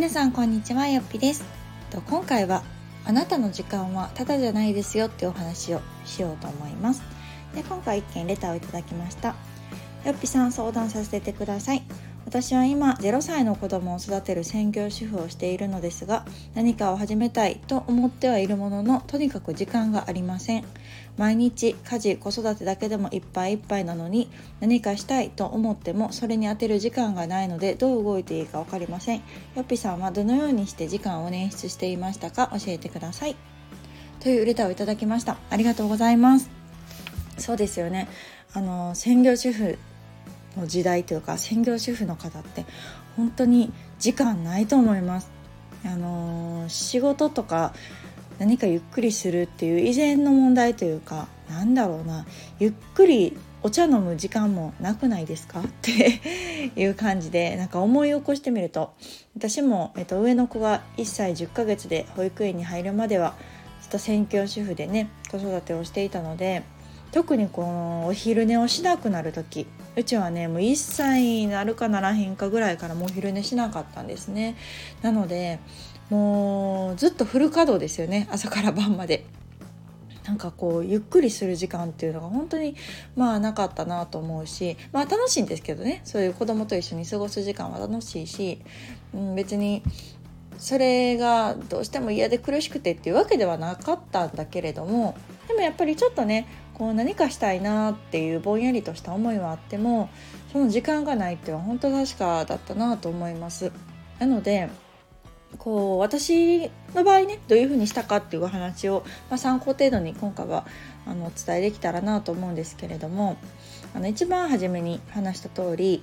皆さんこんにちはよっぴです。今回はあなたの時間はただじゃないですよっていうお話をしようと思います。で今回一件レターをいただきました。よっぴさん相談させてください。私は今0歳の子供を育てる専業主婦をしているのですが何かを始めたいと思ってはいるもののとにかく時間がありません。毎日家事子育てだけでもいっぱいいっぱいなのに何かしたいと思ってもそれに充てる時間がないのでどう動いていいか分かりません。よっぴさんはどのようにして時間を捻出していましたか？教えてください。というレターをいただきました。ありがとうございます。そうですよね。あの専業主婦の時代というか専業主婦の方って本当に時間ないと思います。あの仕事とか何かゆっくりするっていう以前の問題というかなんだろうなゆっくりお茶飲む時間もなくないですか？っていう感じでなんか思い起こしてみると私も、えっと、上の子が1歳10ヶ月で保育園に入るまではちょっと専業主婦でね子育てをしていたので特にこのお昼寝をしなくなる時うちはねもう1歳になるかならへんかぐらいからもう昼寝しなかったんですね。なのでもうずっとフル稼働ですよね。朝から晩まで。なんかこうゆっくりする時間っていうのが本当にまあなかったなと思うしまあ楽しいんですけどね。そういう子供と一緒に過ごす時間は楽しいし、うん、別にそれがどうしても嫌で苦しくてっていうわけではなかったんだけれどもでもやっぱりちょっとねこう何かしたいなっていうぼんやりとした思いはあってもその時間がないっては本当確かだったなと思います。なのでこう私の場合ねどういうふうにしたかっていうお話を、まあ、参考程度に今回はあのお伝えできたらなと思うんですけれどもあの一番初めに話した通り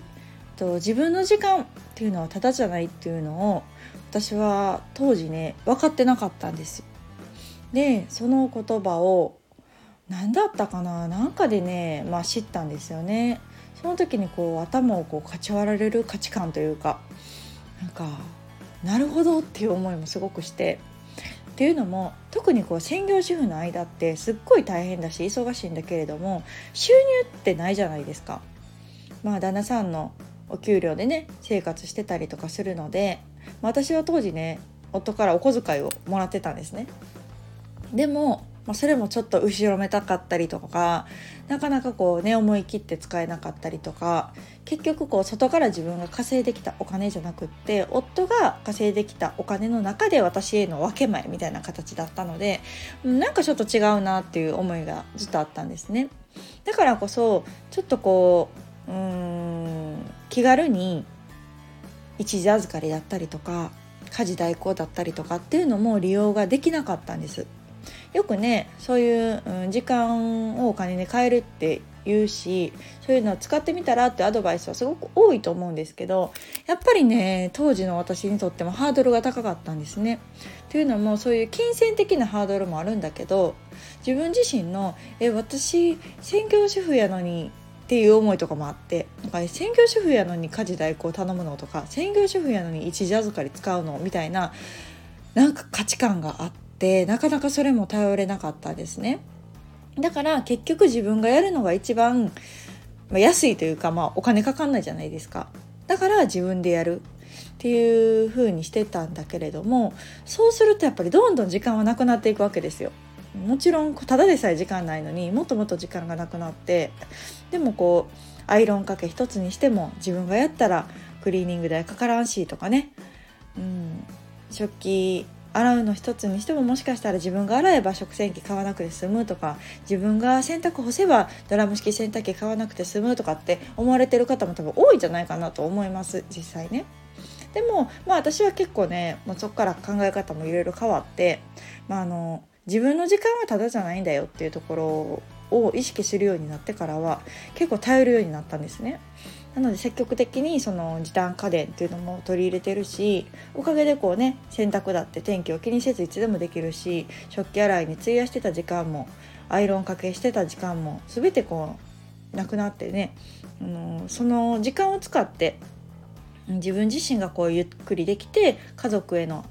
と自分の時間っていうのはただじゃないっていうのを私は当時ね分かってなかったんですでその言葉を何だったかな？なんかでね、まあ、知ったんですよねその時にこう頭をこうかち割られる価値観というかなんかなるほどっていう思いもすごくしてっていうのも特にこう専業主婦の間ってすっごい大変だし忙しいんだけれども収入ってないじゃないですか。まあ旦那さんのお給料でね生活してたりとかするので、まあ、私は当時ね夫からお小遣いをもらってたんですね。でもまあ、それもちょっと後ろめたかったりとかなかなかこうね思い切って使えなかったりとか結局こう外から自分が稼いできたお金じゃなくって夫が稼いできたお金の中で私への分け前みたいな形だったのでなんかちょっと違うなっていう思いがずっとあったんですね。だからこそちょっとこううん気軽に一時預かりだったりとか家事代行だったりとかっていうのも利用ができなかったんです。よくねそういう、うん、時間をお金に変えるって言うしそういうのを使ってみたらってアドバイスはすごく多いと思うんですけどやっぱりね当時の私にとってもハードルが高かったんですね。というのもそういう金銭的なハードルもあるんだけど自分自身のえ私専業主婦やのにっていう思いとかもあってなんか、専業主婦やのに家事代行頼むのとか専業主婦やのに一時預かり使うのみたいななんか価値観があって。ってなかなかそれも頼れなかったですね。だから結局自分がやるのが一番安いというか、まあ、お金かかんないじゃないですか。だから自分でやるっていう風にしてたんだけれどもそうするとやっぱりどんどん時間はなくなっていくわけですよ。もちろんただでさえ時間ないのにもっともっと時間がなくなってでもこうアイロンかけ一つにしても自分がやったらクリーニング代かからんしとかね、うん、食器洗うの一つにしてももしかしたら自分が洗えば食洗機買わなくて済むとか自分が洗濯干せばドラム式洗濯機買わなくて済むとかって思われてる方も多分多いんじゃないかなと思います実際ね。でもまあ私は結構ねもうそこから考え方もいろいろ変わって、まあ、あの自分の時間はただじゃないんだよっていうところを意識するようになってからは結構頼るようになったんですね。なので積極的にその時短家電っていうのも取り入れてるしおかげでこうね洗濯だって天気を気にせずいつでもできるし食器洗いに費やしてた時間もアイロンかけしてた時間も全てこうなくなってね、うん、その時間を使って自分自身がこうゆっくりできて家族への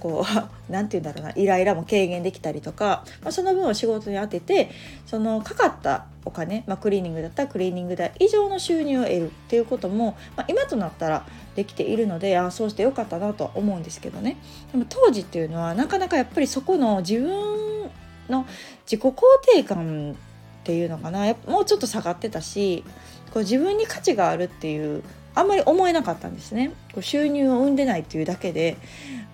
こう 何て言うんだろうなイライラも軽減できたりとか、まあ、その分を仕事に当ててそのかかったお金、まあ、クリーニングだったらクリーニング代以上の収入を得るっていうことも、まあ、今となったらできているのであそうしてよかったなとは思うんですけどね。でも当時っていうのはなかなかやっぱりそこの自分の自己肯定感っていうのかなもうちょっと下がってたしこう自分に価値があるっていうあんまり思えなかったんですねこう収入を生んでないっていうだけで、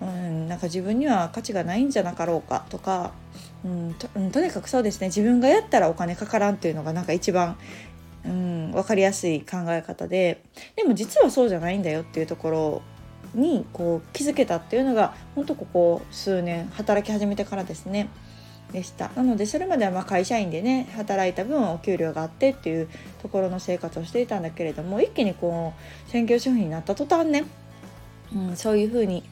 うん、なんか自分には価値がないんじゃなかろうかとか、うんと、とにかくそうですね自分がやったらお金かからんっていうのがなんか一番、うん、分かりやすい考え方ででも実はそうじゃないんだよっていうところにこう気づけたっていうのが本当ここ数年働き始めてからですね。でしたなのでそれまではま会社員でね働いた分お給料があってっていうところの生活をしていたんだけれども一気にこう専業主婦になった途端ね、うん、そういうふうに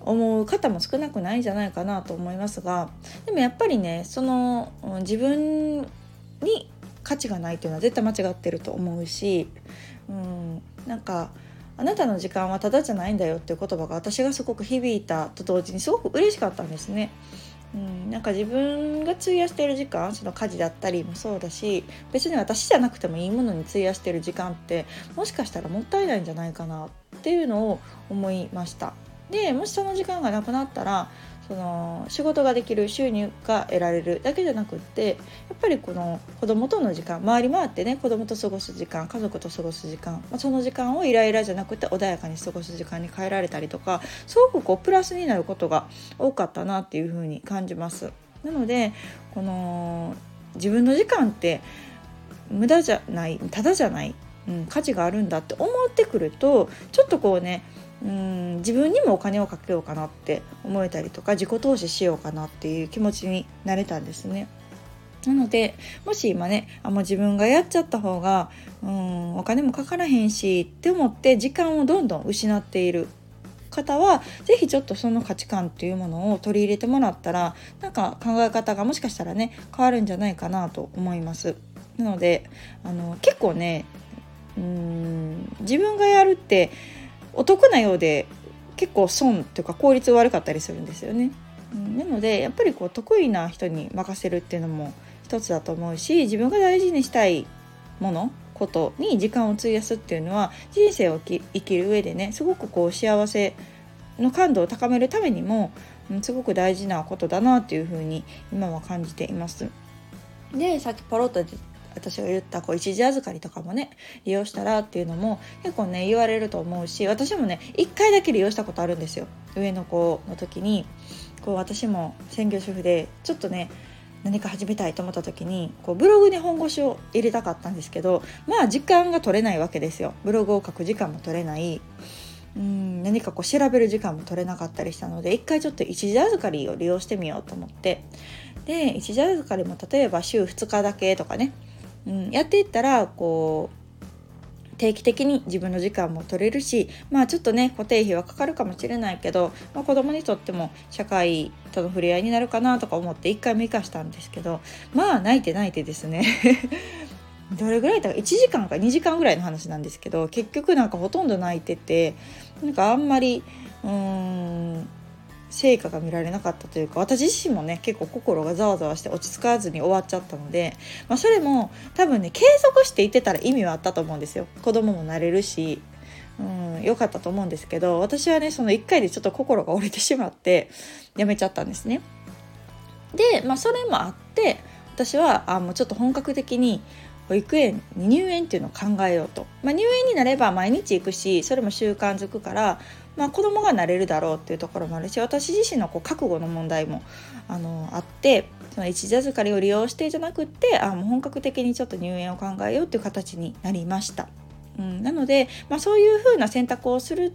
思う方も少なくないんじゃないかなと思いますがでもやっぱりねその自分に価値がないというのは絶対間違ってると思うし、うん、なんかあなたの時間はただじゃないんだよっていう言葉が私がすごく響いたと同時にすごく嬉しかったんですね。うん、なんか自分が費やしている時間その家事だったりもそうだし別に私じゃなくてもいいものに費やしている時間ってもしかしたらもったいないんじゃないかなっていうのを思いました。でもしその時間がなくなったらその仕事ができる収入が得られるだけじゃなくってやっぱりこの子供との時間回り回ってね子供と過ごす時間家族と過ごす時間、まあ、その時間をイライラじゃなくて穏やかに過ごす時間に変えられたりとかすごくこうプラスになることが多かったなっていうふうに感じます。なのでこの自分の時間って無駄じゃないただじゃない、うん、価値があるんだって思ってくるとちょっとこうねうん自分にもお金をかけようかなって思えたりとか自己投資しようかなっていう気持ちになれたんですね。なのでもし今ねあもう自分がやっちゃった方がうんお金もかからへんしって思って時間をどんどん失っている方は是非ちょっとその価値観っていうものを取り入れてもらったらなんか考え方がもしかしたらね変わるんじゃないかなと思います。なのであの結構ねうん自分がやるってお得なようで結構損というか効率悪かったりするんですよね。なのでやっぱりこう得意な人に任せるっていうのも一つだと思うし自分が大事にしたいものことに時間を費やすっていうのは人生を生きる上でねすごくこう幸せの感度を高めるためにも、すごく大事なことだなっていうふうに今は感じています。でさっきポロッと私が言ったこう一時預かりとかもね利用したらっていうのも結構ね言われると思うし私もね1回だけ利用したことあるんですよ。上の子の時にこう私も専業主婦でちょっとね何か始めたいと思った時にこうブログに本腰を入れたかったんですけどまあ時間が取れないわけですよ。ブログを書く時間も取れない。うん何かこう調べる時間も取れなかったりしたので一回ちょっと一時預かりを利用してみようと思って。で一時預かりも例えば週2日だけとかねうん、やっていったらこう定期的に自分の時間も取れるしまあちょっとね固定費はかかるかもしれないけど、まあ、子供にとっても社会との触れ合いになるかなとか思って一回も生かしたんですけどまあ泣いて泣いてですね。どれぐらいだ？か1時間か2時間ぐらいの話なんですけど結局なんかほとんど泣いててなんかあんまりうーん成果が見られなかったというか私自身もね結構心がざわざわして落ち着かずに終わっちゃったので、まあ、それも多分ね継続していってたら意味はあったと思うんですよ子供もなれるしうん良かったと思うんですけど私はねその1回でちょっと心が折れてしまってやめちゃったんですね。でまあそれもあって私はあもうちょっと本格的に保育園に入園っていうのを考えようと、まあ、入園になれば毎日行くしそれも習慣づくからまあ、子供がなれるだろうっていうところもあるし私自身のこう覚悟の問題もあのあってその一時預かりを利用してじゃなくってあもう本格的にちょっと入園を考えようっていう形になりました。うん、なので、まあ、そういうふうな選択をする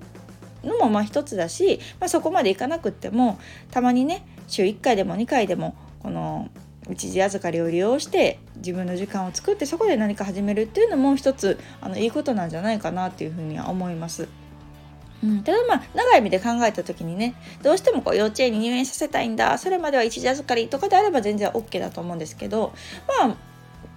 のもまあ一つだし、まあ、そこまでいかなくってもたまにね週1回でも2回でもこの一時預かりを利用して自分の時間を作ってそこで何か始めるっていうのも一つあのいいことなんじゃないかなっていうふうには思います。うん、ただまあ長い目で考えた時にねどうしてもこう幼稚園に入園させたいんだそれまでは一時預かりとかであれば全然 OK だと思うんですけどまあ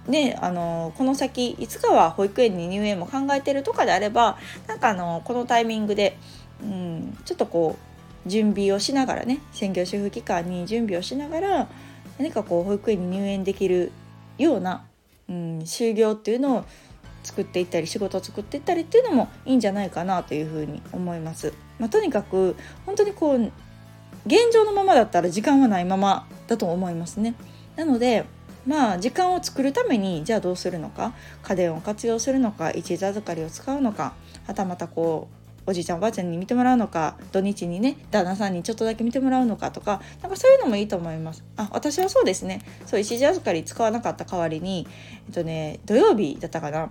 ね、あのこの先いつかは保育園に入園も考えてるとかであればなんかあのこのタイミングで、うん、ちょっとこう準備をしながらね専業主婦期間に準備をしながら何かこう保育園に入園できるような、うん、就業っていうのを作っていったり仕事を作っていったりっていうのもいいんじゃないかなというふうに思います。まあ、とにかく本当にこう現状のままだったら時間はないままだと思いますね。なのでまあ時間を作るためにじゃあどうするのか？家電を活用するのか？一時預かりを使うのか？はたまたこうおじいちゃんおばあちゃんに見てもらうのか？土日にね旦那さんにちょっとだけ見てもらうのか？とかなんかそういうのもいいと思います。あ私はそうですね。そう一時預かり使わなかった代わりにえっとね土曜日だったかな。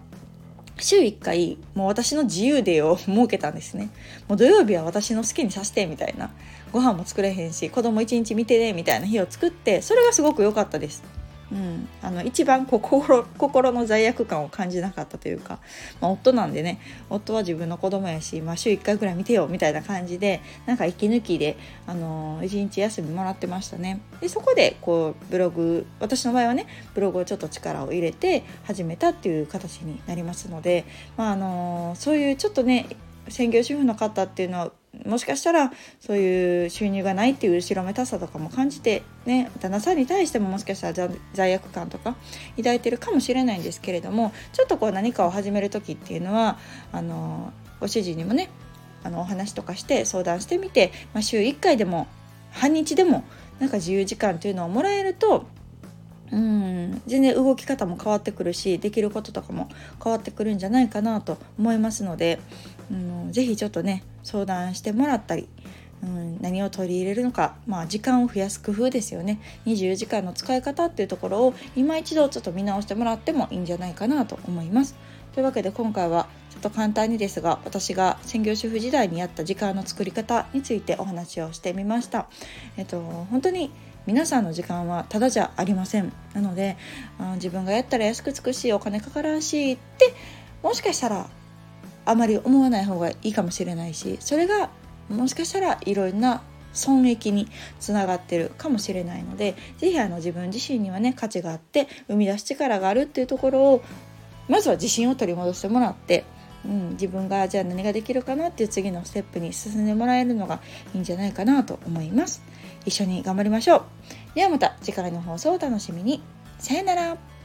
週1回もう私の自由デーを設けたんですね。もう土曜日は私の好きにさせてみたいな。ご飯も作れへんし子供一日見てねみたいな日を作ってそれがすごく良かったです。うん、あの一番心 心の罪悪感を感じなかったというか、まあ、夫なんでね夫は自分の子供やし、まあ、週1回ぐらい見てよみたいな感じでなんか息抜きで、あのー、1日休みもらってましたね。でそこでこうブログ私の場合はねブログをちょっと力を入れて始めたっていう形になりますので、まああのー、そういうちょっとね専業主婦の方っていうのはもしかしたらそういう収入がないっていう後ろめたさとかも感じてね旦那さんに対してももしかしたら罪悪感とか抱いてるかもしれないんですけれどもちょっとこう何かを始める時っていうのはあのご主人にもねあのお話とかして相談してみて、まあ、週1回でも半日でもなんか自由時間っていうのをもらえるとうん全然動き方も変わってくるしできることとかも変わってくるんじゃないかなと思いますので、うん、ぜひちょっとね相談してもらったり、うん、何を取り入れるのか、まあ、時間を増やす工夫ですよね24時間の使い方っていうところを今一度ちょっと見直してもらってもいいんじゃないかなと思います。というわけで今回はちょっと簡単にですが私が専業主婦時代にやった時間の作り方についてお話をしてみました。えっと本当に皆さんの時間はただじゃありません。なのであ自分がやったら安くつくしお金かからんしってもしかしたらあまり思わない方がいいかもしれないしそれがもしかしたらいろんな損益につながってるかもしれないので是非あの自分自身にはね価値があって生み出す力があるっていうところをまずは自信を取り戻してもらって、うん、自分がじゃあ何ができるかなっていう次のステップに進んでもらえるのがいいんじゃないかなと思います。一緒に頑張りましょう。ではまた次回の放送をお楽しみに。さよなら。